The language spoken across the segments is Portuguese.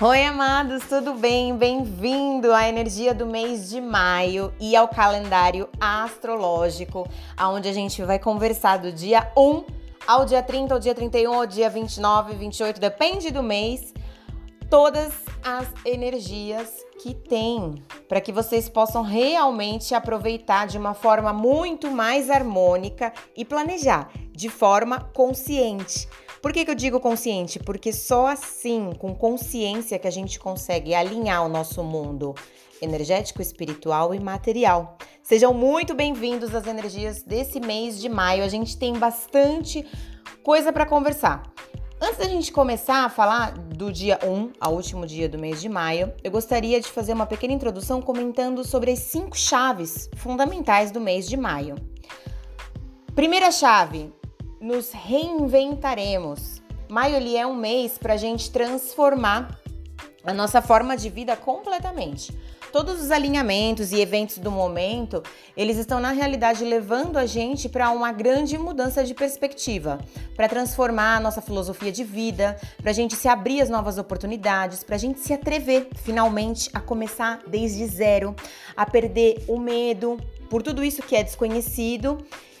Oi, amados, tudo bem? Bem-vindo à energia do mês de maio e ao calendário astrológico, onde a gente vai conversar do dia 1 ao dia 30, ao dia 31, ao dia 29, 28, depende do mês, todas as energias que tem, para que vocês possam realmente aproveitar de uma forma muito mais harmônica e planejar de forma consciente. Por que, que eu digo consciente? Porque só assim, com consciência, que a gente consegue alinhar o nosso mundo energético, espiritual e material. Sejam muito bem-vindos às energias desse mês de maio. A gente tem bastante coisa para conversar. Antes da gente começar a falar do dia 1 ao último dia do mês de maio, eu gostaria de fazer uma pequena introdução comentando sobre as cinco chaves fundamentais do mês de maio. Primeira chave: nos reinventaremos. Maio ele é um mês para a gente transformar a nossa forma de vida completamente. Todos os alinhamentos e eventos do momento, eles estão na realidade levando a gente para uma grande mudança de perspectiva, para transformar a nossa filosofia de vida, para a gente se abrir às novas oportunidades, para a gente se atrever finalmente a começar desde zero, a perder o medo por tudo isso que é desconhecido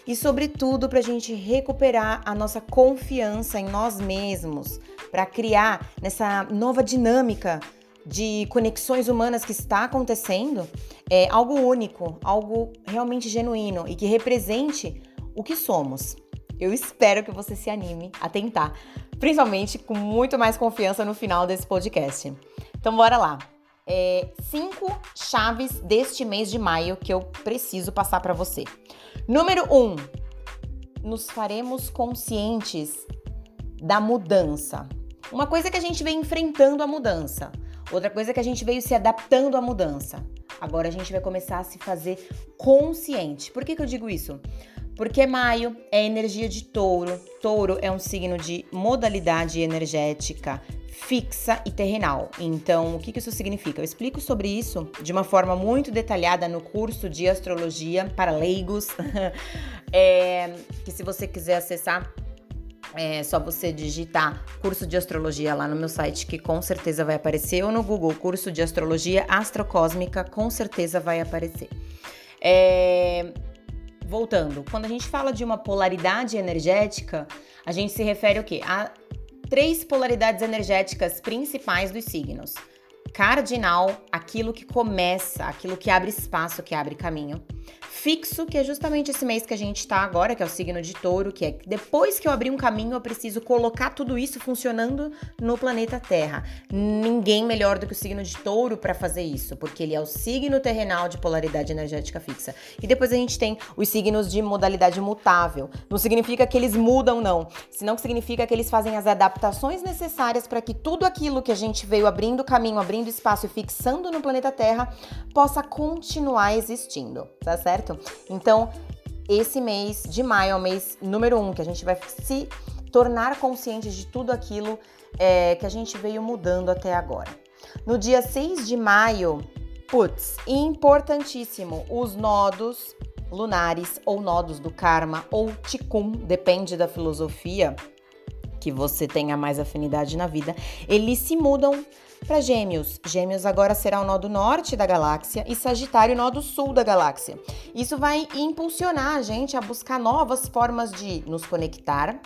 e, sobretudo, para a gente recuperar a nossa confiança em nós mesmos, para criar nessa nova dinâmica de conexões humanas que está acontecendo, é algo único, algo realmente genuíno e que represente o que somos. Eu espero que você se anime a tentar, principalmente com muito mais confiança no final desse podcast. Então, bora lá. É, cinco chaves deste mês de maio que eu preciso passar para você. Número um, nos faremos conscientes da mudança. Uma coisa é que a gente vem enfrentando a mudança, outra coisa é que a gente veio se adaptando à mudança. Agora a gente vai começar a se fazer consciente. Por que, que eu digo isso? Porque maio é energia de touro. Touro é um signo de modalidade energética fixa e terrenal. Então, o que isso significa? Eu explico sobre isso de uma forma muito detalhada no curso de astrologia para leigos, é, que se você quiser acessar é só você digitar curso de astrologia lá no meu site, que com certeza vai aparecer, ou no Google, curso de astrologia astrocósmica, com certeza vai aparecer. É... Voltando, quando a gente fala de uma polaridade energética, a gente se refere ao quê? A três polaridades energéticas principais dos signos. Cardinal, aquilo que começa, aquilo que abre espaço, que abre caminho fixo, que é justamente esse mês que a gente está agora, que é o signo de touro, que é depois que eu abrir um caminho, eu preciso colocar tudo isso funcionando no planeta Terra. Ninguém melhor do que o signo de touro para fazer isso, porque ele é o signo terrenal de polaridade energética fixa. E depois a gente tem os signos de modalidade mutável. Não significa que eles mudam, não. Senão que significa que eles fazem as adaptações necessárias para que tudo aquilo que a gente veio abrindo caminho, abrindo espaço e fixando no planeta Terra possa continuar existindo, tá certo? Certo? Então, esse mês de maio é o mês número um, que a gente vai se tornar conscientes de tudo aquilo é, que a gente veio mudando até agora. No dia 6 de maio, putz, importantíssimo, os nodos lunares ou nodos do karma ou ticum, depende da filosofia que você tenha mais afinidade na vida, eles se mudam para Gêmeos, Gêmeos agora será o nó do norte da galáxia e Sagitário o nó do sul da galáxia. Isso vai impulsionar a gente a buscar novas formas de nos conectar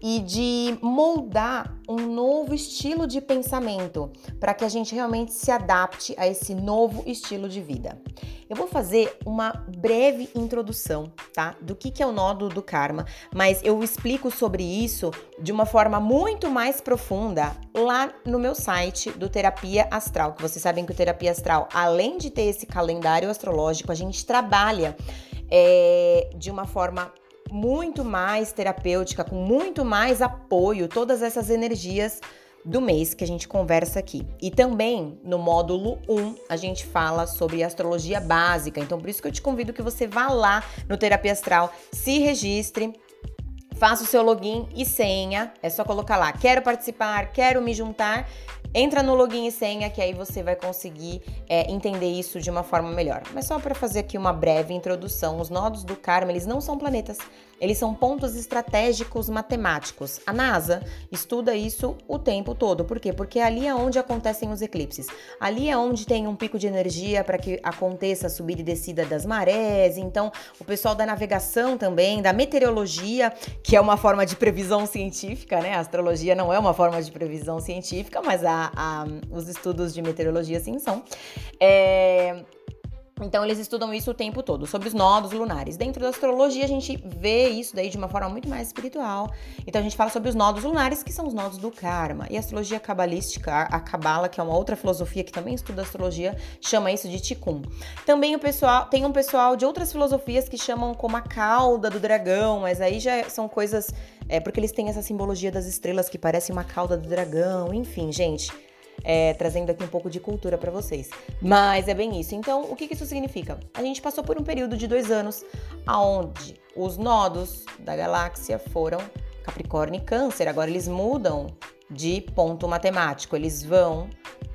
e de moldar um novo estilo de pensamento para que a gente realmente se adapte a esse novo estilo de vida. Eu vou fazer uma breve introdução, tá? Do que, que é o nódulo do karma, mas eu explico sobre isso de uma forma muito mais profunda lá no meu site do Terapia Astral, que vocês sabem que o Terapia Astral, além de ter esse calendário astrológico, a gente trabalha é, de uma forma muito mais terapêutica, com muito mais apoio, todas essas energias do mês que a gente conversa aqui. E também no módulo 1 a gente fala sobre astrologia básica. Então por isso que eu te convido que você vá lá no Terapia Astral, se registre, Faça o seu login e senha. É só colocar lá: quero participar, quero me juntar. Entra no login e senha que aí você vai conseguir é, entender isso de uma forma melhor. Mas só para fazer aqui uma breve introdução, os nodos do karma eles não são planetas, eles são pontos estratégicos matemáticos. A NASA estuda isso o tempo todo. Por quê? Porque ali é onde acontecem os eclipses. Ali é onde tem um pico de energia para que aconteça a subida e descida das marés. Então, o pessoal da navegação também, da meteorologia, que é uma forma de previsão científica, né? A astrologia não é uma forma de previsão científica, mas a, a os estudos de meteorologia sim são. É, então eles estudam isso o tempo todo, sobre os nodos lunares. Dentro da astrologia a gente vê isso daí de uma forma muito mais espiritual. Então a gente fala sobre os nodos lunares, que são os nodos do karma. E a astrologia cabalística, a cabala, que é uma outra filosofia que também estuda astrologia, chama isso de tikkun. Também o pessoal tem um pessoal de outras filosofias que chamam como a cauda do dragão, mas aí já são coisas é porque eles têm essa simbologia das estrelas que parece uma cauda do dragão, enfim, gente é, trazendo aqui um pouco de cultura para vocês. Mas é bem isso. Então, o que, que isso significa? A gente passou por um período de dois anos onde os nodos da galáxia foram Capricórnio e Câncer. Agora eles mudam de ponto matemático. Eles vão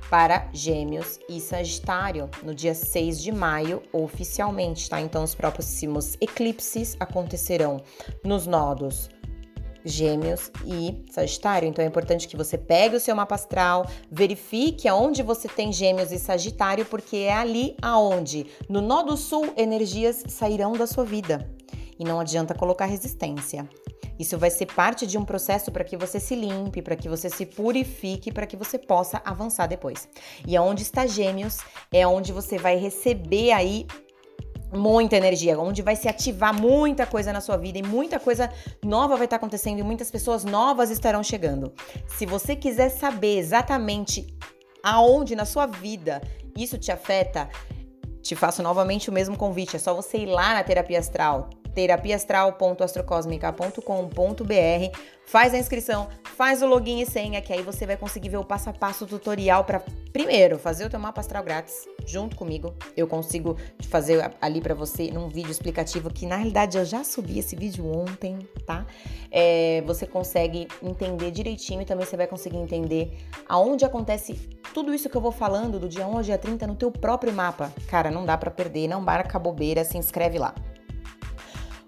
para Gêmeos e Sagitário no dia 6 de maio, oficialmente, tá? Então, os próximos eclipses acontecerão nos nodos Gêmeos e Sagitário. Então é importante que você pegue o seu mapa astral, verifique aonde você tem Gêmeos e Sagitário, porque é ali aonde, no nó do sul, energias sairão da sua vida. E não adianta colocar resistência. Isso vai ser parte de um processo para que você se limpe, para que você se purifique, para que você possa avançar depois. E aonde está Gêmeos é onde você vai receber aí muita energia, onde vai se ativar muita coisa na sua vida e muita coisa nova vai estar acontecendo e muitas pessoas novas estarão chegando. Se você quiser saber exatamente aonde na sua vida isso te afeta, te faço novamente o mesmo convite. É só você ir lá na terapia astral, terapiaastral.astrocosmica.com.br, faz a inscrição, faz o login e senha, que aí você vai conseguir ver o passo a passo tutorial para primeiro fazer o teu mapa astral grátis junto comigo. Eu consigo fazer ali para você num vídeo explicativo que na realidade eu já subi esse vídeo ontem, tá? É, você consegue entender direitinho e também você vai conseguir entender aonde acontece tudo isso que eu vou falando do dia 1 ao dia 30 no teu próprio mapa. Cara, não dá para perder, não marca bobeira, se inscreve lá.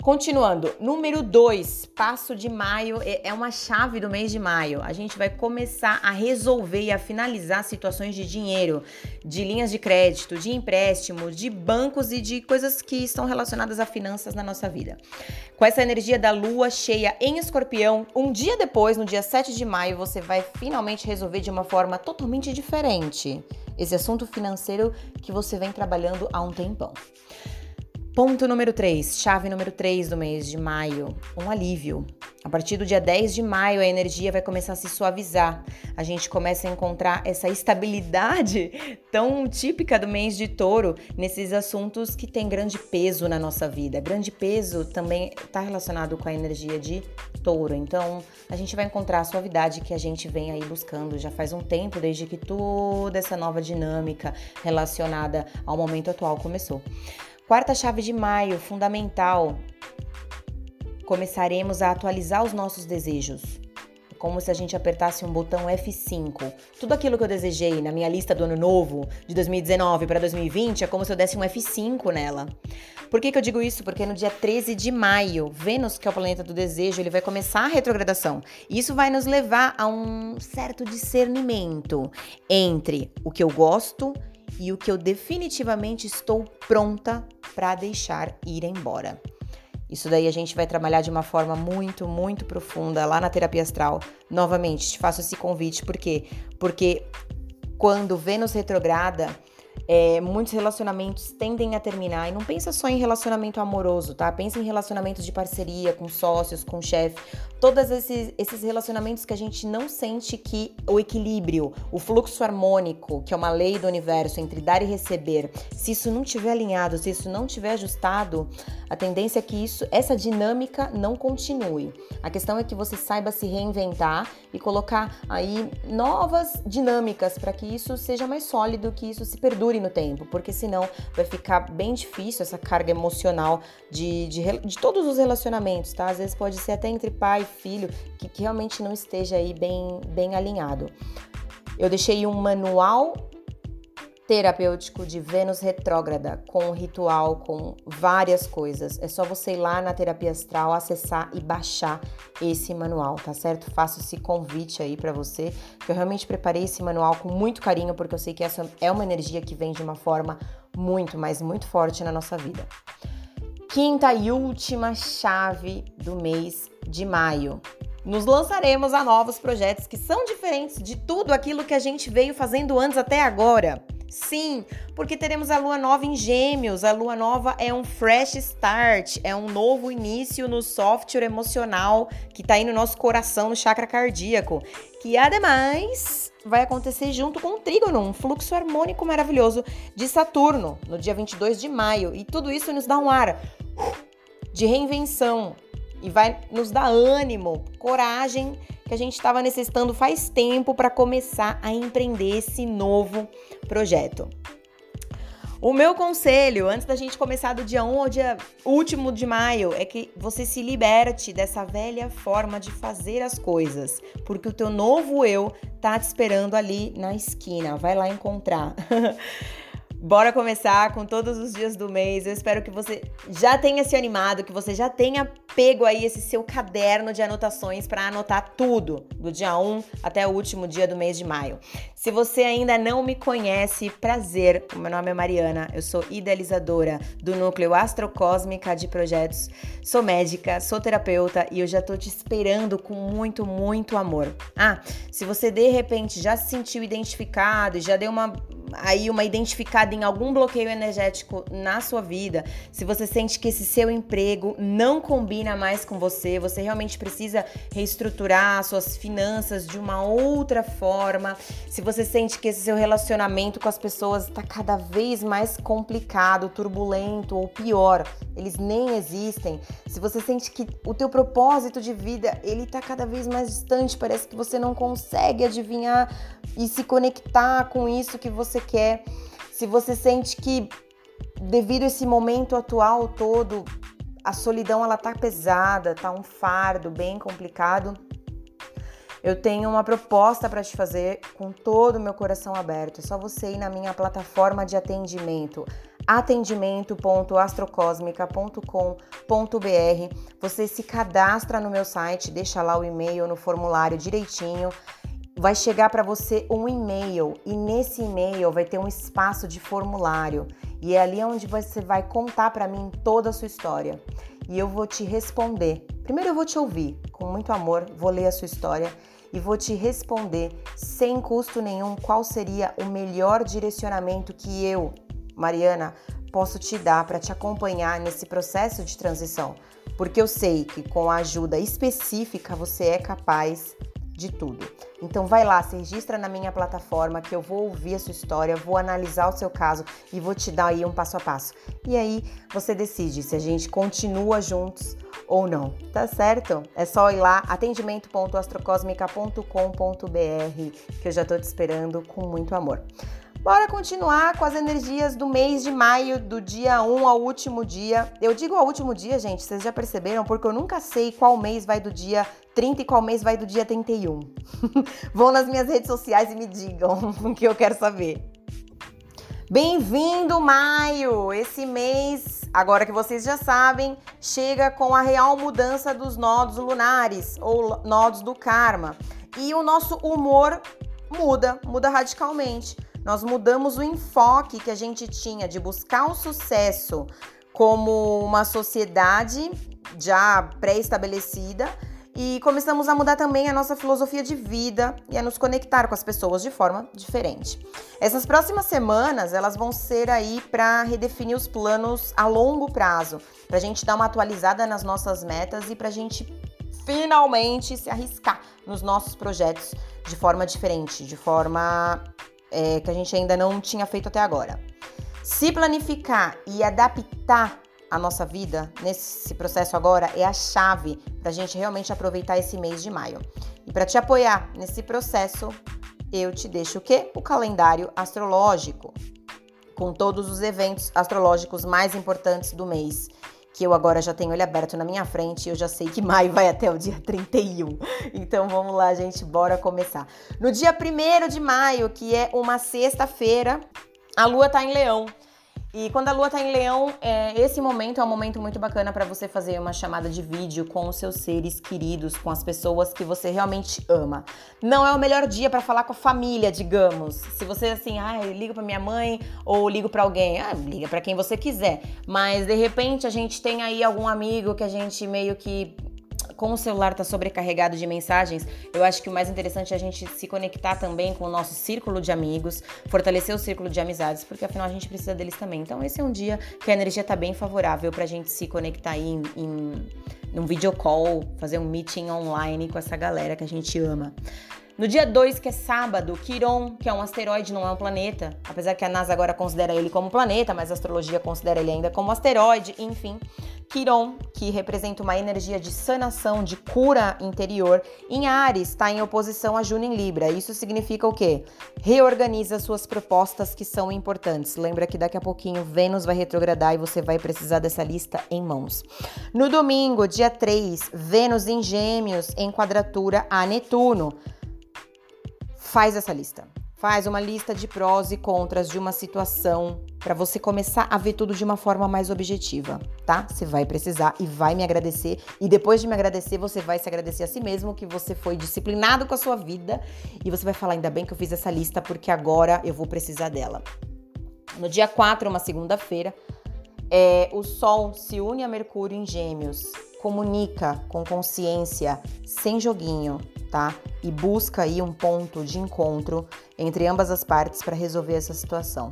Continuando, número 2, passo de maio, é, é uma chave do mês de maio. A gente vai começar a resolver e a finalizar situações de dinheiro, de linhas de crédito, de empréstimo, de bancos e de coisas que estão relacionadas a finanças na nossa vida. Com essa energia da lua cheia em escorpião, um dia depois, no dia 7 de maio, você vai finalmente resolver de uma forma totalmente diferente esse assunto financeiro que você vem trabalhando há um tempão. Ponto número 3, chave número 3 do mês de maio, um alívio. A partir do dia 10 de maio, a energia vai começar a se suavizar. A gente começa a encontrar essa estabilidade tão típica do mês de touro nesses assuntos que têm grande peso na nossa vida. Grande peso também está relacionado com a energia de touro. Então, a gente vai encontrar a suavidade que a gente vem aí buscando já faz um tempo, desde que toda essa nova dinâmica relacionada ao momento atual começou. Quarta chave de maio, fundamental. Começaremos a atualizar os nossos desejos. Como se a gente apertasse um botão F5. Tudo aquilo que eu desejei na minha lista do ano novo, de 2019 para 2020, é como se eu desse um F5 nela. Por que, que eu digo isso? Porque no dia 13 de maio, Vênus, que é o planeta do desejo, ele vai começar a retrogradação. Isso vai nos levar a um certo discernimento entre o que eu gosto o que eu definitivamente estou pronta para deixar ir embora. Isso daí a gente vai trabalhar de uma forma muito, muito profunda lá na terapia astral. Novamente, te faço esse convite, por quê? Porque quando Vênus retrograda, é, muitos relacionamentos tendem a terminar. E não pensa só em relacionamento amoroso, tá? Pensa em relacionamentos de parceria, com sócios, com chefe. Todos esses, esses relacionamentos que a gente não sente que o equilíbrio, o fluxo harmônico, que é uma lei do universo entre dar e receber, se isso não estiver alinhado, se isso não estiver ajustado, a tendência é que isso, essa dinâmica não continue. A questão é que você saiba se reinventar e colocar aí novas dinâmicas para que isso seja mais sólido, que isso se perdure perdure no tempo, porque senão vai ficar bem difícil essa carga emocional de, de, de todos os relacionamentos, tá? Às vezes pode ser até entre pai e filho que, que realmente não esteja aí bem, bem alinhado. Eu deixei um manual terapêutico de Vênus retrógrada, com um ritual, com várias coisas. É só você ir lá na terapia astral, acessar e baixar esse manual, tá certo? Faço esse convite aí para você, que eu realmente preparei esse manual com muito carinho, porque eu sei que essa é uma energia que vem de uma forma muito, mas muito forte na nossa vida. Quinta e última chave do mês de maio. Nos lançaremos a novos projetos que são diferentes de tudo aquilo que a gente veio fazendo antes até agora. Sim, porque teremos a lua nova em Gêmeos. A lua nova é um fresh start, é um novo início no software emocional que está aí no nosso coração, no chakra cardíaco, que ademais vai acontecer junto com o trígono, um fluxo harmônico maravilhoso de Saturno, no dia 22 de maio. E tudo isso nos dá um ar de reinvenção e vai nos dar ânimo, coragem que a gente estava necessitando faz tempo para começar a empreender esse novo projeto. O meu conselho, antes da gente começar do dia 1 ao dia último de maio, é que você se liberte dessa velha forma de fazer as coisas, porque o teu novo eu tá te esperando ali na esquina. Vai lá encontrar. Bora começar com todos os dias do mês. Eu espero que você já tenha se animado, que você já tenha pego aí esse seu caderno de anotações para anotar tudo, do dia 1 até o último dia do mês de maio. Se você ainda não me conhece, prazer. O meu nome é Mariana, eu sou idealizadora do Núcleo Astrocósmica de Projetos. Sou médica, sou terapeuta e eu já tô te esperando com muito, muito amor. Ah, se você de repente já se sentiu identificado e já deu uma aí uma identificada em algum bloqueio energético na sua vida, se você sente que esse seu emprego não combina mais com você, você realmente precisa reestruturar suas finanças de uma outra forma, se você sente que esse seu relacionamento com as pessoas está cada vez mais complicado, turbulento ou pior, eles nem existem, se você sente que o teu propósito de vida ele está cada vez mais distante, parece que você não consegue adivinhar e se conectar com isso que você quer, se você sente que devido a esse momento atual todo, a solidão ela tá pesada, tá um fardo bem complicado, eu tenho uma proposta para te fazer com todo o meu coração aberto. É só você ir na minha plataforma de atendimento atendimento.astrocosmica.com.br. Você se cadastra no meu site, deixa lá o e-mail no formulário direitinho vai chegar para você um e-mail e nesse e-mail vai ter um espaço de formulário. E é ali onde você vai contar para mim toda a sua história. E eu vou te responder. Primeiro eu vou te ouvir com muito amor, vou ler a sua história e vou te responder sem custo nenhum qual seria o melhor direcionamento que eu, Mariana, posso te dar para te acompanhar nesse processo de transição, porque eu sei que com a ajuda específica você é capaz de tudo. Então vai lá, se registra na minha plataforma que eu vou ouvir a sua história, vou analisar o seu caso e vou te dar aí um passo a passo. E aí você decide se a gente continua juntos ou não, tá certo? É só ir lá atendimento.astrocosmica.com.br que eu já tô te esperando com muito amor. Bora continuar com as energias do mês de maio, do dia 1 ao último dia. Eu digo ao último dia, gente, vocês já perceberam, porque eu nunca sei qual mês vai do dia 30 e qual mês vai do dia 31. Vão nas minhas redes sociais e me digam o que eu quero saber. Bem-vindo, maio! Esse mês, agora que vocês já sabem, chega com a real mudança dos nodos lunares ou nodos do karma. E o nosso humor muda, muda radicalmente. Nós mudamos o enfoque que a gente tinha de buscar o sucesso como uma sociedade já pré-estabelecida e começamos a mudar também a nossa filosofia de vida e a nos conectar com as pessoas de forma diferente. Essas próximas semanas, elas vão ser aí para redefinir os planos a longo prazo, para a gente dar uma atualizada nas nossas metas e para a gente finalmente se arriscar nos nossos projetos de forma diferente, de forma é, que a gente ainda não tinha feito até agora. Se planificar e adaptar a nossa vida nesse processo agora é a chave para a gente realmente aproveitar esse mês de maio. E para te apoiar nesse processo, eu te deixo o quê? O calendário astrológico. com todos os eventos astrológicos mais importantes do mês que eu agora já tenho ele aberto na minha frente e eu já sei que maio vai até o dia 31. Então vamos lá, gente, bora começar. No dia 1 de maio, que é uma sexta-feira, a lua tá em Leão. E quando a lua tá em leão, é, esse momento é um momento muito bacana para você fazer uma chamada de vídeo com os seus seres queridos, com as pessoas que você realmente ama. Não é o melhor dia para falar com a família, digamos. Se você assim, ah, ligo para minha mãe ou ligo para alguém, ah, liga para quem você quiser. Mas de repente a gente tem aí algum amigo que a gente meio que com o celular tá sobrecarregado de mensagens, eu acho que o mais interessante é a gente se conectar também com o nosso círculo de amigos, fortalecer o círculo de amizades, porque afinal a gente precisa deles também. Então esse é um dia que a energia tá bem favorável pra gente se conectar aí em, em num video call, fazer um meeting online com essa galera que a gente ama. No dia 2, que é sábado, Quiron, que é um asteroide, não é um planeta, apesar que a NASA agora considera ele como planeta, mas a astrologia considera ele ainda como asteroide, enfim. Quiron, que representa uma energia de sanação, de cura interior, em Ares, está em oposição a Juno em Libra. Isso significa o quê? Reorganiza suas propostas que são importantes. Lembra que daqui a pouquinho Vênus vai retrogradar e você vai precisar dessa lista em mãos. No domingo, dia 3, Vênus em Gêmeos, em quadratura a Netuno faz essa lista. Faz uma lista de prós e contras de uma situação para você começar a ver tudo de uma forma mais objetiva, tá? Você vai precisar e vai me agradecer e depois de me agradecer, você vai se agradecer a si mesmo que você foi disciplinado com a sua vida e você vai falar ainda bem que eu fiz essa lista porque agora eu vou precisar dela. No dia 4, uma segunda-feira, é, o Sol se une a Mercúrio em Gêmeos, comunica com consciência, sem joguinho, tá? E busca aí um ponto de encontro entre ambas as partes para resolver essa situação.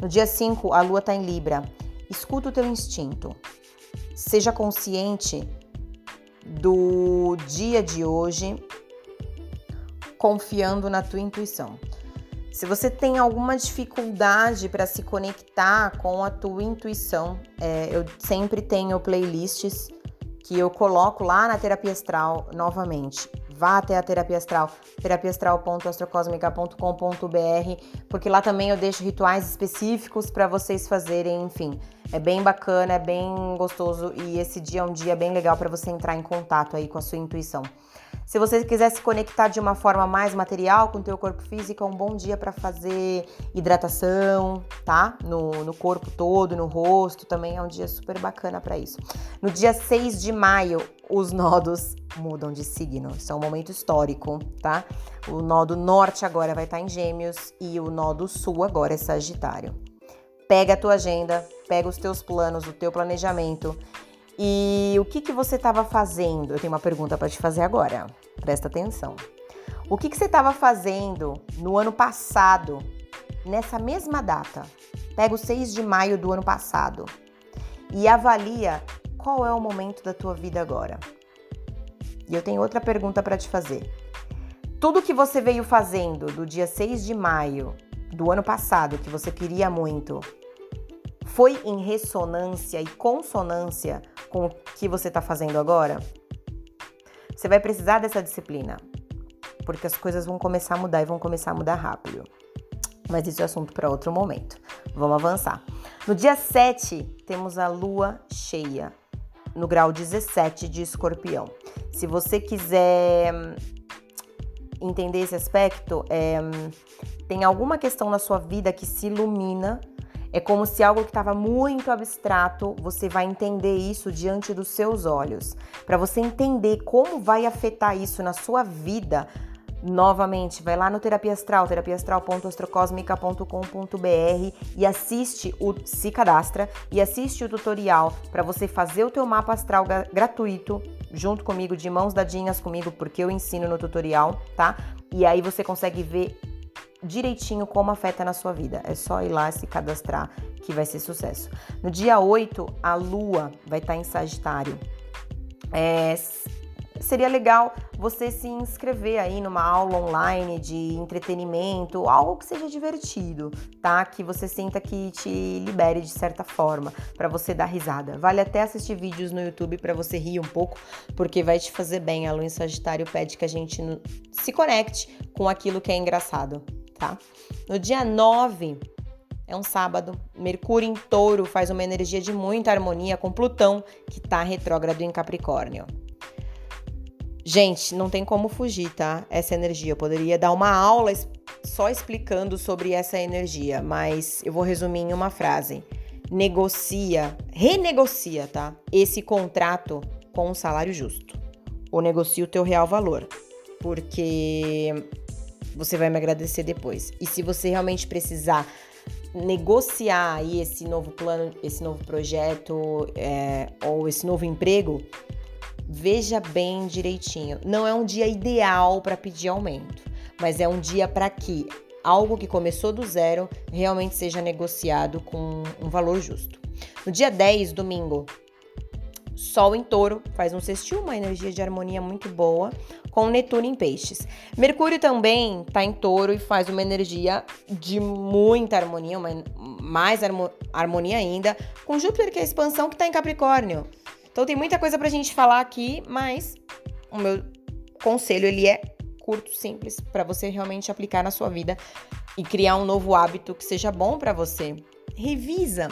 No dia 5, a lua está em Libra. Escuta o teu instinto. Seja consciente do dia de hoje, confiando na tua intuição. Se você tem alguma dificuldade para se conectar com a tua intuição, é, eu sempre tenho playlists que eu coloco lá na terapia astral novamente vá até a terapia astral, terapiastral.astrocosmica.com.br, porque lá também eu deixo rituais específicos para vocês fazerem, enfim. É bem bacana, é bem gostoso e esse dia é um dia bem legal para você entrar em contato aí com a sua intuição. Se você quiser se conectar de uma forma mais material com o teu corpo físico, é um bom dia para fazer hidratação, tá? No, no corpo todo, no rosto, também é um dia super bacana para isso. No dia 6 de maio, os nodos mudam de signo. Isso é um momento histórico, tá? O nodo norte agora vai estar em Gêmeos e o nodo sul agora é Sagitário. Pega a tua agenda, pega os teus planos, o teu planejamento e o que, que você estava fazendo? Eu tenho uma pergunta para te fazer agora. Presta atenção. O que, que você estava fazendo no ano passado, nessa mesma data? Pega o 6 de maio do ano passado e avalia qual é o momento da tua vida agora. E eu tenho outra pergunta para te fazer. Tudo que você veio fazendo do dia 6 de maio do ano passado, que você queria muito, foi em ressonância e consonância com o que você está fazendo agora? Você vai precisar dessa disciplina, porque as coisas vão começar a mudar e vão começar a mudar rápido. Mas isso é assunto para outro momento. Vamos avançar. No dia 7, temos a lua cheia, no grau 17 de escorpião. Se você quiser hum, entender esse aspecto, é, hum, tem alguma questão na sua vida que se ilumina é como se algo que estava muito abstrato, você vai entender isso diante dos seus olhos. Para você entender como vai afetar isso na sua vida, novamente, vai lá no Terapia Astral, terapiastral.astrocosmica.com.br e assiste o se cadastra e assiste o tutorial para você fazer o teu mapa astral gratuito junto comigo, de mãos dadinhas comigo, porque eu ensino no tutorial, tá? E aí você consegue ver direitinho como afeta na sua vida. É só ir lá se cadastrar que vai ser sucesso. No dia 8, a lua vai estar em Sagitário. É, seria legal você se inscrever aí numa aula online de entretenimento, algo que seja divertido, tá? Que você sinta que te libere de certa forma, para você dar risada. Vale até assistir vídeos no YouTube para você rir um pouco, porque vai te fazer bem. A lua em Sagitário pede que a gente se conecte com aquilo que é engraçado tá? No dia 9, é um sábado. Mercúrio em touro faz uma energia de muita harmonia com Plutão, que está retrógrado em Capricórnio. Gente, não tem como fugir, tá? Essa energia. Eu poderia dar uma aula só explicando sobre essa energia, mas eu vou resumir em uma frase. Negocia, renegocia, tá? Esse contrato com um salário justo. Ou negocia o teu real valor. Porque você vai me agradecer depois. E se você realmente precisar negociar aí esse novo plano, esse novo projeto é, ou esse novo emprego, veja bem direitinho. Não é um dia ideal para pedir aumento, mas é um dia para que algo que começou do zero realmente seja negociado com um valor justo. No dia 10, domingo, Sol em touro faz um sextil, uma energia de harmonia muito boa, com Netuno em peixes. Mercúrio também está em touro e faz uma energia de muita harmonia, uma, mais harmonia ainda, com Júpiter, que é a expansão, que está em Capricórnio. Então tem muita coisa para a gente falar aqui, mas o meu conselho ele é curto, simples, para você realmente aplicar na sua vida e criar um novo hábito que seja bom para você. Revisa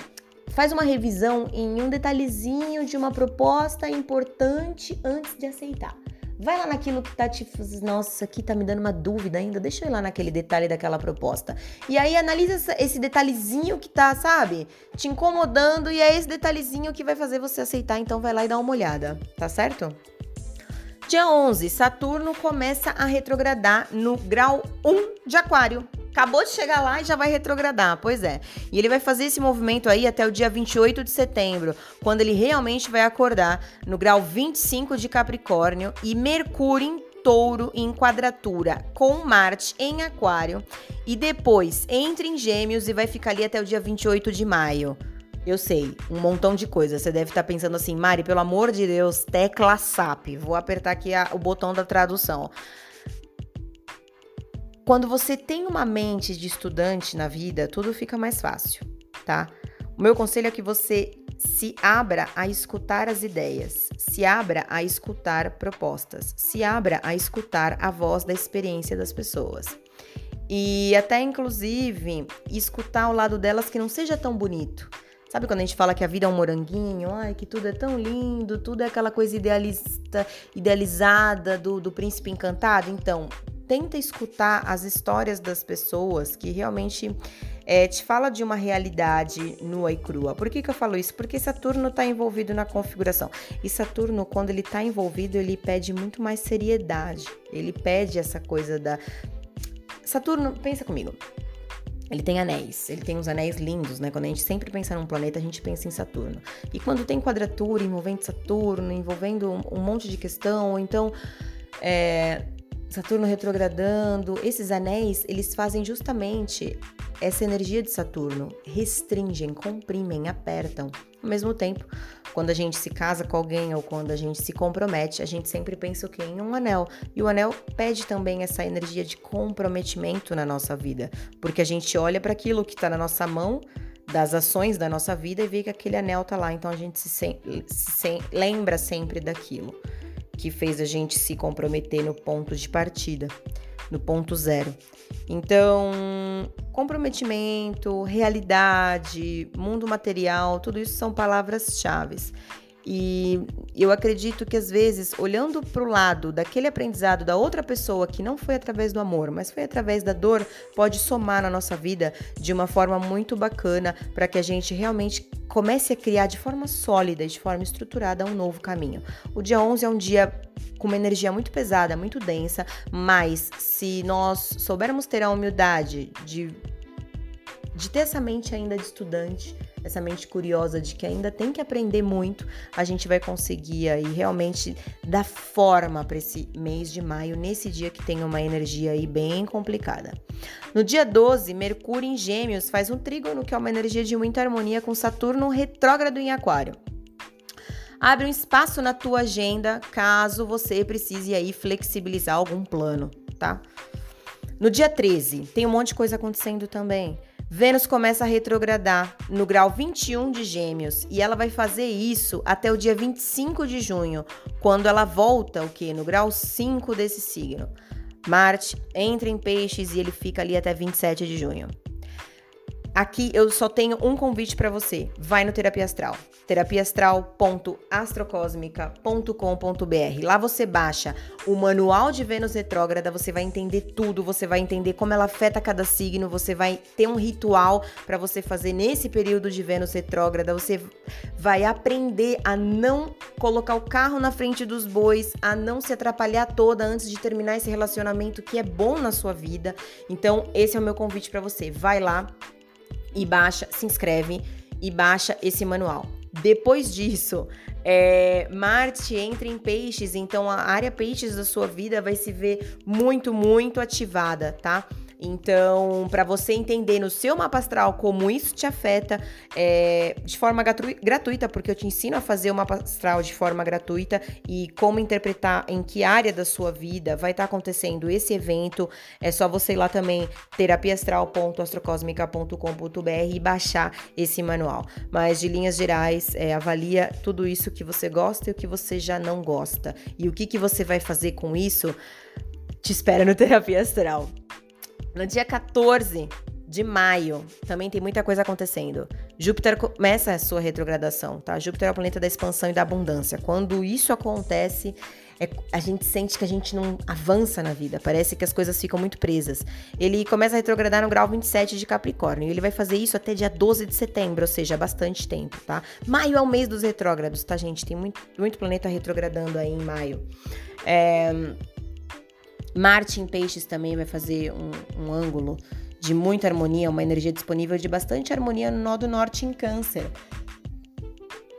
Faz uma revisão em um detalhezinho de uma proposta importante antes de aceitar. Vai lá naquilo que tá te. Nossa, aqui tá me dando uma dúvida ainda. Deixa eu ir lá naquele detalhe daquela proposta. E aí analisa esse detalhezinho que tá, sabe? Te incomodando e é esse detalhezinho que vai fazer você aceitar. Então vai lá e dá uma olhada, tá certo? Dia 11, Saturno começa a retrogradar no grau 1 de Aquário. Acabou de chegar lá e já vai retrogradar, pois é. E ele vai fazer esse movimento aí até o dia 28 de setembro, quando ele realmente vai acordar no grau 25 de Capricórnio e Mercúrio em Touro em quadratura com Marte em Aquário e depois entra em Gêmeos e vai ficar ali até o dia 28 de maio. Eu sei, um montão de coisa. Você deve estar pensando assim, Mari, pelo amor de Deus, tecla SAP. Vou apertar aqui a, o botão da tradução. Quando você tem uma mente de estudante na vida, tudo fica mais fácil, tá? O meu conselho é que você se abra a escutar as ideias, se abra a escutar propostas, se abra a escutar a voz da experiência das pessoas. E até inclusive escutar o lado delas que não seja tão bonito. Sabe quando a gente fala que a vida é um moranguinho? Ai, que tudo é tão lindo, tudo é aquela coisa idealista, idealizada do, do príncipe encantado? Então, tenta escutar as histórias das pessoas que realmente é, te fala de uma realidade nua e crua. Por que, que eu falo isso? Porque Saturno está envolvido na configuração. E Saturno, quando ele está envolvido, ele pede muito mais seriedade. Ele pede essa coisa da. Saturno, pensa comigo. Ele tem anéis, ele tem uns anéis lindos, né? Quando a gente sempre pensa num planeta, a gente pensa em Saturno. E quando tem quadratura envolvendo Saturno, envolvendo um, monte de questão, ou então é, Saturno retrogradando, esses anéis, eles fazem justamente essa energia de Saturno, restringem, comprimem, apertam. Ao mesmo tempo, quando a gente se casa com alguém ou quando a gente se compromete, a gente sempre pensa o quê? Em um anel. E o anel pede também essa energia de comprometimento na nossa vida, porque a gente olha para aquilo que está na nossa mão, das ações da nossa vida e vê que aquele anel tá lá, então a gente se, se, se lembra sempre daquilo que fez a gente se comprometer no ponto de partida, no ponto zero. Então, comprometimento, realidade, mundo material, tudo isso são palavras-chave. E eu acredito que às vezes, olhando para o lado daquele aprendizado da outra pessoa que não foi através do amor, mas foi através da dor, pode somar na nossa vida de uma forma muito bacana para que a gente realmente comece a criar de forma sólida, de forma estruturada um novo caminho. O dia 11 é um dia com uma energia muito pesada, muito densa, mas se nós soubermos ter a humildade de, de ter essa mente ainda de estudante, essa mente curiosa de que ainda tem que aprender muito, a gente vai conseguir aí realmente dar forma para esse mês de maio, nesse dia que tem uma energia aí bem complicada. No dia 12, Mercúrio em Gêmeos faz um trígono que é uma energia de muita harmonia com Saturno retrógrado em Aquário. Abre um espaço na tua agenda caso você precise aí flexibilizar algum plano, tá? No dia 13, tem um monte de coisa acontecendo também. Vênus começa a retrogradar no grau 21 de Gêmeos e ela vai fazer isso até o dia 25 de junho, quando ela volta o que no grau 5 desse signo. Marte entra em Peixes e ele fica ali até 27 de junho. Aqui eu só tenho um convite para você. Vai no Terapia Astral terapiaastral.astrocosmica.com.br. Lá você baixa o manual de Vênus retrógrada, você vai entender tudo, você vai entender como ela afeta cada signo, você vai ter um ritual para você fazer nesse período de Vênus retrógrada, você vai aprender a não colocar o carro na frente dos bois, a não se atrapalhar toda antes de terminar esse relacionamento que é bom na sua vida. Então, esse é o meu convite para você. Vai lá e baixa, se inscreve e baixa esse manual. Depois disso, é, Marte entra em peixes, então a área peixes da sua vida vai se ver muito, muito ativada, tá? Então, para você entender no seu mapa astral como isso te afeta é, de forma gratuita, porque eu te ensino a fazer o mapa astral de forma gratuita e como interpretar em que área da sua vida vai estar tá acontecendo esse evento, é só você ir lá também, terapiastral.astrocosmica.com.br e baixar esse manual. Mas de linhas gerais, é, avalia tudo isso que você gosta e o que você já não gosta. E o que, que você vai fazer com isso? Te espera no Terapia Astral. No dia 14 de maio, também tem muita coisa acontecendo. Júpiter começa a sua retrogradação, tá? Júpiter é o planeta da expansão e da abundância. Quando isso acontece, é, a gente sente que a gente não avança na vida, parece que as coisas ficam muito presas. Ele começa a retrogradar no grau 27 de Capricórnio, e ele vai fazer isso até dia 12 de setembro, ou seja, bastante tempo, tá? Maio é o mês dos retrógrados, tá, gente? Tem muito, muito planeta retrogradando aí em maio. É, Marte em Peixes também vai fazer um, um ângulo de muita harmonia, uma energia disponível de bastante harmonia no Nodo Norte em Câncer.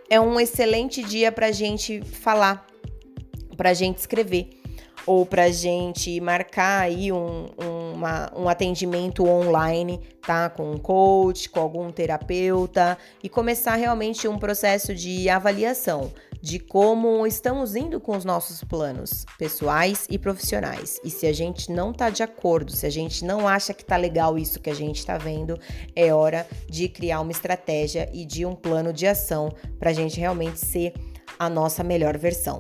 É um excelente dia para gente falar, para gente escrever ou para gente marcar aí um, uma, um atendimento online, tá? Com um coach, com algum terapeuta e começar realmente um processo de avaliação de como estamos indo com os nossos planos pessoais e profissionais. E se a gente não tá de acordo, se a gente não acha que tá legal isso que a gente está vendo, é hora de criar uma estratégia e de um plano de ação para a gente realmente ser a nossa melhor versão.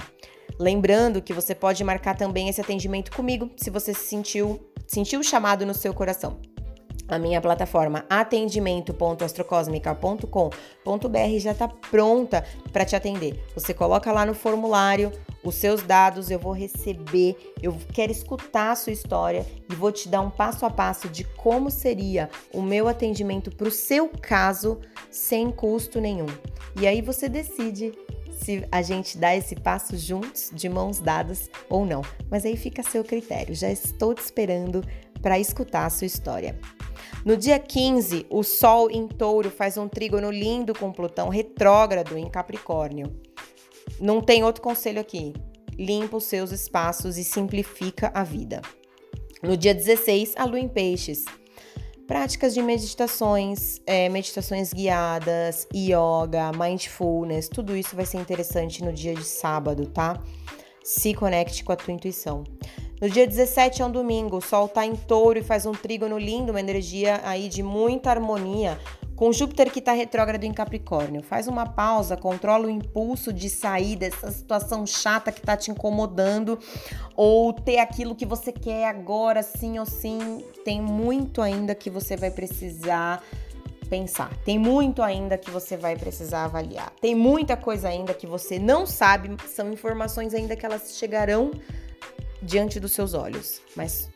Lembrando que você pode marcar também esse atendimento comigo se você se sentiu, sentiu chamado no seu coração. A minha plataforma atendimento.astrocosmica.com.br já está pronta para te atender. Você coloca lá no formulário os seus dados, eu vou receber, eu quero escutar a sua história e vou te dar um passo a passo de como seria o meu atendimento para o seu caso sem custo nenhum. E aí você decide se a gente dá esse passo juntos, de mãos dadas ou não. Mas aí fica a seu critério. Já estou te esperando para escutar a sua história. No dia 15, o Sol em Touro faz um trígono lindo com Plutão retrógrado em Capricórnio. Não tem outro conselho aqui. Limpa os seus espaços e simplifica a vida. No dia 16, a Lua em Peixes práticas de meditações, é, meditações guiadas, yoga, mindfulness, tudo isso vai ser interessante no dia de sábado, tá? Se conecte com a tua intuição. No dia 17 é um domingo, o Sol tá em touro e faz um trígono lindo, uma energia aí de muita harmonia com Júpiter que está retrógrado em Capricórnio, faz uma pausa, controla o impulso de sair dessa situação chata que está te incomodando ou ter aquilo que você quer agora, sim ou sim. Tem muito ainda que você vai precisar pensar. Tem muito ainda que você vai precisar avaliar. Tem muita coisa ainda que você não sabe, são informações ainda que elas chegarão diante dos seus olhos, mas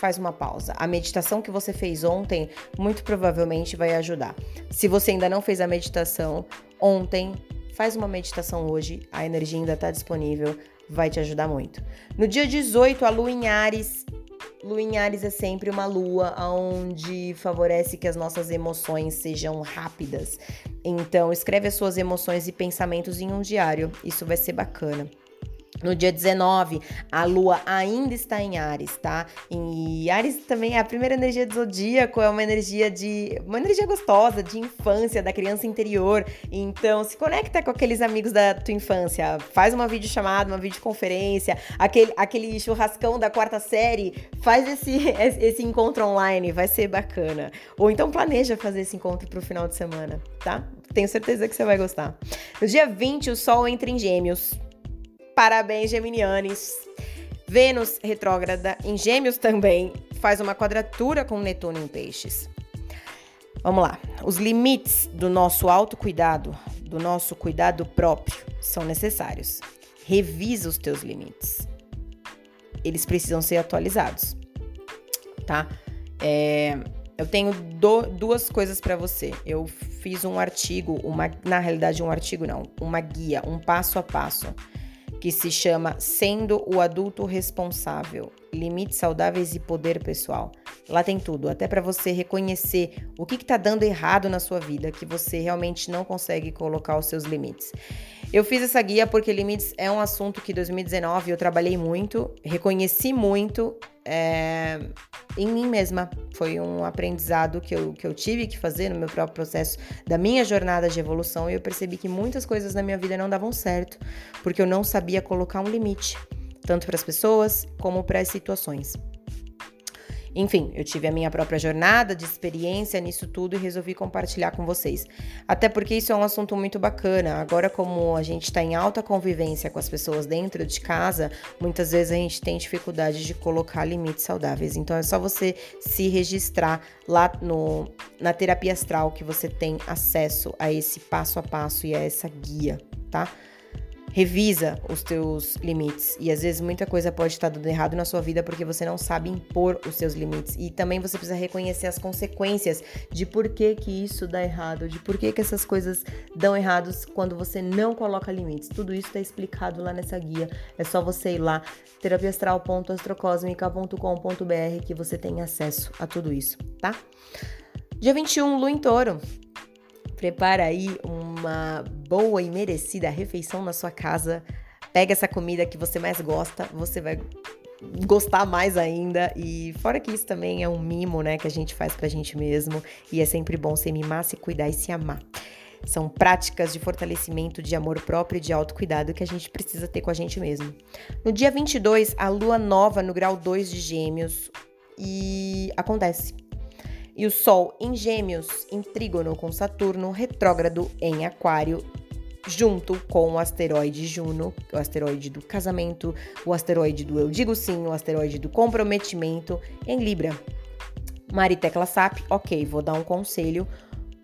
faz uma pausa. A meditação que você fez ontem muito provavelmente vai ajudar. Se você ainda não fez a meditação ontem, faz uma meditação hoje, a energia ainda está disponível, vai te ajudar muito. No dia 18, a lua em Ares. Lua em Ares é sempre uma lua onde favorece que as nossas emoções sejam rápidas. Então, escreve as suas emoções e pensamentos em um diário. Isso vai ser bacana. No dia 19, a lua ainda está em Ares, tá? E Ares também é a primeira energia do zodíaco, é uma energia de. uma energia gostosa, de infância, da criança interior. Então, se conecta com aqueles amigos da tua infância. Faz uma videochamada, uma videoconferência, aquele, aquele churrascão da quarta série. Faz esse, esse encontro online, vai ser bacana. Ou então planeja fazer esse encontro pro final de semana, tá? Tenho certeza que você vai gostar. No dia 20, o Sol entra em Gêmeos. Parabéns, Geminianes. Vênus retrógrada em Gêmeos também faz uma quadratura com Netuno em Peixes. Vamos lá. Os limites do nosso autocuidado, do nosso cuidado próprio, são necessários. Revisa os teus limites. Eles precisam ser atualizados, tá? É, eu tenho do, duas coisas para você. Eu fiz um artigo, uma, na realidade um artigo não, uma guia, um passo a passo que se chama Sendo o Adulto Responsável: Limites Saudáveis e Poder Pessoal. Lá tem tudo, até para você reconhecer o que está dando errado na sua vida, que você realmente não consegue colocar os seus limites. Eu fiz essa guia porque limites é um assunto que em 2019 eu trabalhei muito, reconheci muito é, em mim mesma. Foi um aprendizado que eu, que eu tive que fazer no meu próprio processo da minha jornada de evolução e eu percebi que muitas coisas na minha vida não davam certo porque eu não sabia colocar um limite, tanto para as pessoas como para as situações. Enfim, eu tive a minha própria jornada de experiência nisso tudo e resolvi compartilhar com vocês. Até porque isso é um assunto muito bacana. Agora, como a gente está em alta convivência com as pessoas dentro de casa, muitas vezes a gente tem dificuldade de colocar limites saudáveis. Então é só você se registrar lá no, na terapia astral que você tem acesso a esse passo a passo e a essa guia, tá? Revisa os teus limites. E às vezes muita coisa pode estar dando errado na sua vida porque você não sabe impor os seus limites. E também você precisa reconhecer as consequências de por que, que isso dá errado, de por que, que essas coisas dão errados quando você não coloca limites. Tudo isso está explicado lá nessa guia. É só você ir lá, terapiastral.astrocosmica.com.br que você tem acesso a tudo isso, tá? Dia 21, Lu em Touro. Prepara aí uma boa e merecida refeição na sua casa. Pega essa comida que você mais gosta, você vai gostar mais ainda. E fora que isso também é um mimo, né, que a gente faz pra gente mesmo. E é sempre bom se mimar, se cuidar e se amar. São práticas de fortalecimento de amor próprio e de autocuidado que a gente precisa ter com a gente mesmo. No dia 22, a lua nova no grau 2 de Gêmeos e acontece. E o Sol em Gêmeos, em trígono com Saturno, retrógrado em Aquário, junto com o asteroide Juno, o asteroide do casamento, o asteroide do eu digo sim, o asteroide do comprometimento, em Libra. Mari Tecla Sap, ok, vou dar um conselho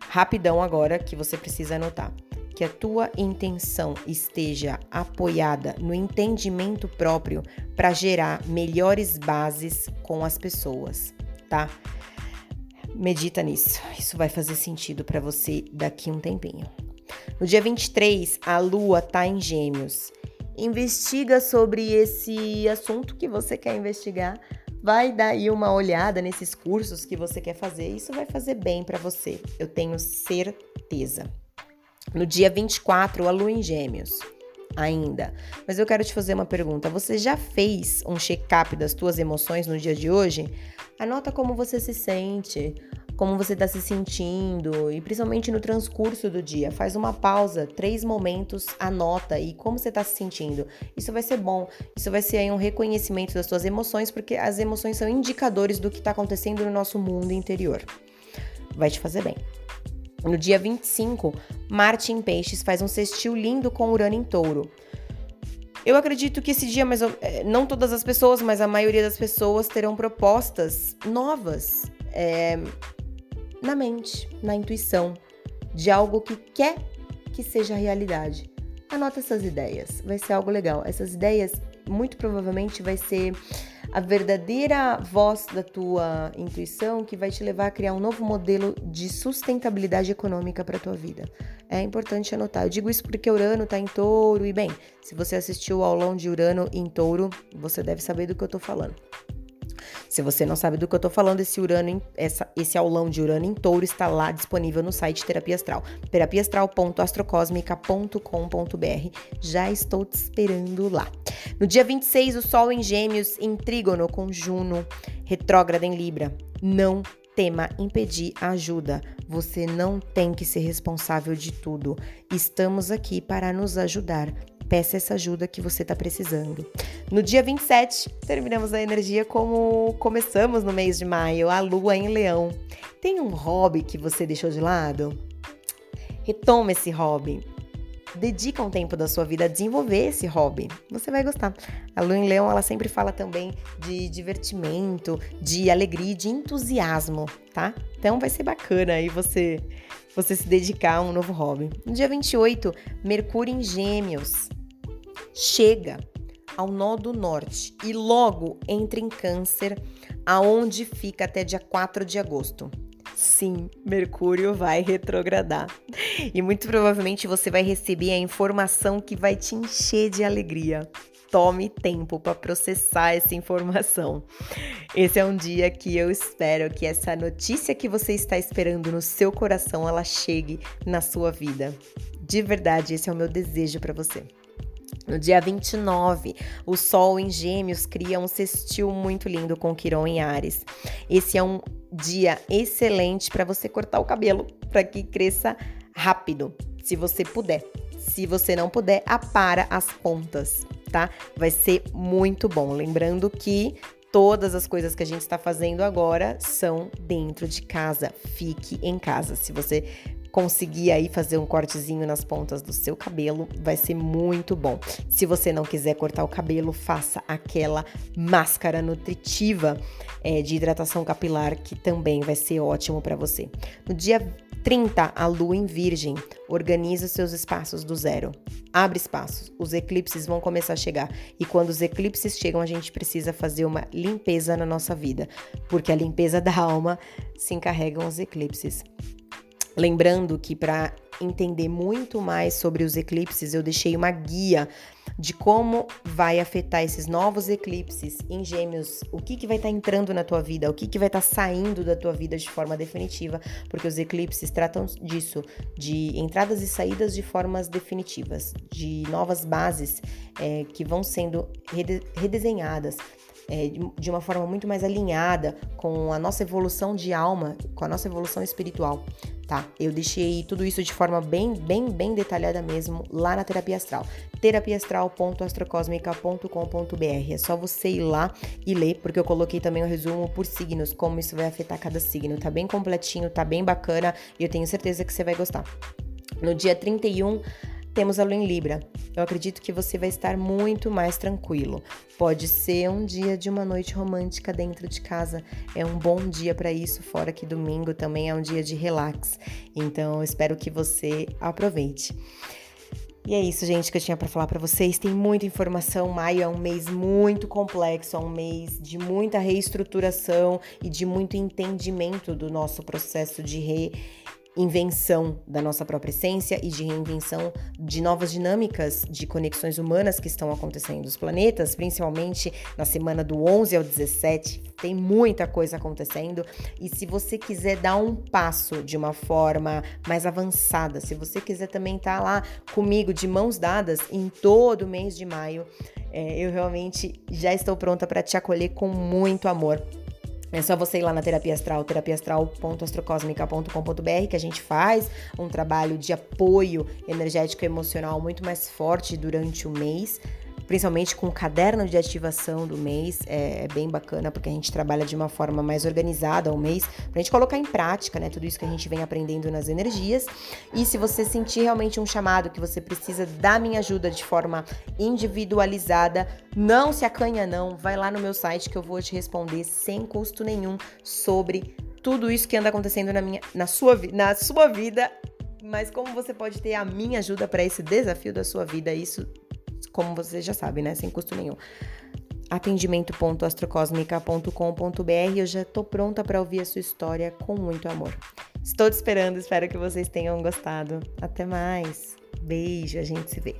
rapidão agora que você precisa anotar. Que a tua intenção esteja apoiada no entendimento próprio para gerar melhores bases com as pessoas, tá? Medita nisso. Isso vai fazer sentido para você daqui um tempinho. No dia 23, a lua tá em Gêmeos. Investiga sobre esse assunto que você quer investigar. Vai dar aí uma olhada nesses cursos que você quer fazer. Isso vai fazer bem para você. Eu tenho certeza. No dia 24, a lua em Gêmeos ainda. Mas eu quero te fazer uma pergunta. Você já fez um check-up das tuas emoções no dia de hoje? Anota como você se sente, como você está se sentindo e principalmente no transcurso do dia. Faz uma pausa, três momentos, anota e como você está se sentindo. Isso vai ser bom. Isso vai ser aí um reconhecimento das suas emoções, porque as emoções são indicadores do que está acontecendo no nosso mundo interior. Vai te fazer bem. No dia 25, Marte em Peixes faz um sextil lindo com Urano em Touro. Eu acredito que esse dia, mas é, não todas as pessoas, mas a maioria das pessoas terão propostas novas é, na mente, na intuição, de algo que quer que seja realidade. Anota essas ideias, vai ser algo legal. Essas ideias, muito provavelmente, vai ser a verdadeira voz da tua intuição que vai te levar a criar um novo modelo de sustentabilidade econômica para tua vida. É importante anotar. Eu digo isso porque Urano está em touro e bem, se você assistiu ao aulão de Urano em touro, você deve saber do que eu estou falando. Se você não sabe do que eu tô falando, esse Urano, essa, esse aulão de Urano em touro está lá disponível no site Terapia Astral, terapiastral.astrocosmica.com.br. Já estou te esperando lá. No dia 26, o Sol em Gêmeos, em Trígono com Juno, retrógrada em Libra. Não tema impedir a ajuda. Você não tem que ser responsável de tudo. Estamos aqui para nos ajudar. Peça essa ajuda que você está precisando. No dia 27, terminamos a energia como começamos no mês de maio, a lua em leão. Tem um hobby que você deixou de lado? Retoma esse hobby. Dedica um tempo da sua vida a desenvolver esse hobby. Você vai gostar. A Lu em Leão, ela sempre fala também de divertimento, de alegria, de entusiasmo, tá? Então vai ser bacana aí você você se dedicar a um novo hobby. No dia 28, Mercúrio em Gêmeos chega ao nó do norte e logo entra em Câncer, aonde fica até dia 4 de agosto. Sim, Mercúrio vai retrogradar. E muito provavelmente você vai receber a informação que vai te encher de alegria. Tome tempo para processar essa informação. Esse é um dia que eu espero que essa notícia que você está esperando no seu coração ela chegue na sua vida. De verdade, esse é o meu desejo para você. No dia 29, o Sol em Gêmeos cria um sextil muito lindo com Quiron em Ares. Esse é um dia excelente para você cortar o cabelo, para que cresça rápido, se você puder. Se você não puder, apara as pontas, tá? Vai ser muito bom. Lembrando que todas as coisas que a gente está fazendo agora são dentro de casa. Fique em casa. Se você conseguir aí fazer um cortezinho nas pontas do seu cabelo, vai ser muito bom. Se você não quiser cortar o cabelo, faça aquela máscara nutritiva é, de hidratação capilar, que também vai ser ótimo para você. No dia 30, a lua em Virgem. Organiza seus espaços do zero. Abre espaços. Os eclipses vão começar a chegar. E quando os eclipses chegam, a gente precisa fazer uma limpeza na nossa vida. Porque a limpeza da alma se encarregam os eclipses. Lembrando que para entender muito mais sobre os eclipses, eu deixei uma guia de como vai afetar esses novos eclipses em Gêmeos, o que, que vai estar tá entrando na tua vida, o que, que vai estar tá saindo da tua vida de forma definitiva, porque os eclipses tratam disso, de entradas e saídas de formas definitivas, de novas bases é, que vão sendo redesenhadas é, de uma forma muito mais alinhada com a nossa evolução de alma, com a nossa evolução espiritual, tá? Eu deixei tudo isso de forma bem, bem, bem detalhada mesmo lá na terapia astral. terapiaastral.astrocosmica.com.br. É só você ir lá e ler, porque eu coloquei também o resumo por signos, como isso vai afetar cada signo. Tá bem completinho, tá bem bacana e eu tenho certeza que você vai gostar. No dia 31 temos a lua em Libra. Eu acredito que você vai estar muito mais tranquilo. Pode ser um dia de uma noite romântica dentro de casa. É um bom dia para isso, fora que domingo também é um dia de relax. Então, espero que você aproveite. E é isso, gente, que eu tinha para falar para vocês. Tem muita informação. Maio é um mês muito complexo, é um mês de muita reestruturação e de muito entendimento do nosso processo de re invenção da nossa própria essência e de reinvenção de novas dinâmicas de conexões humanas que estão acontecendo nos planetas, principalmente na semana do 11 ao 17. Tem muita coisa acontecendo e se você quiser dar um passo de uma forma mais avançada, se você quiser também estar tá lá comigo de mãos dadas em todo o mês de maio, é, eu realmente já estou pronta para te acolher com muito amor. É só você ir lá na terapia astral, terapiaastral.astrocosmica.com.br, que a gente faz um trabalho de apoio energético e emocional muito mais forte durante o mês principalmente com o caderno de ativação do mês, é, é, bem bacana porque a gente trabalha de uma forma mais organizada ao mês, pra gente colocar em prática, né, tudo isso que a gente vem aprendendo nas energias. E se você sentir realmente um chamado que você precisa da minha ajuda de forma individualizada, não se acanha não, vai lá no meu site que eu vou te responder sem custo nenhum sobre tudo isso que anda acontecendo na minha na sua na sua vida mas como você pode ter a minha ajuda para esse desafio da sua vida, isso como você já sabe, né? Sem custo nenhum. Atendimento.astrocosmica.com.br. Eu já tô pronta para ouvir a sua história com muito amor. Estou te esperando, espero que vocês tenham gostado. Até mais. Beijo, a gente se vê.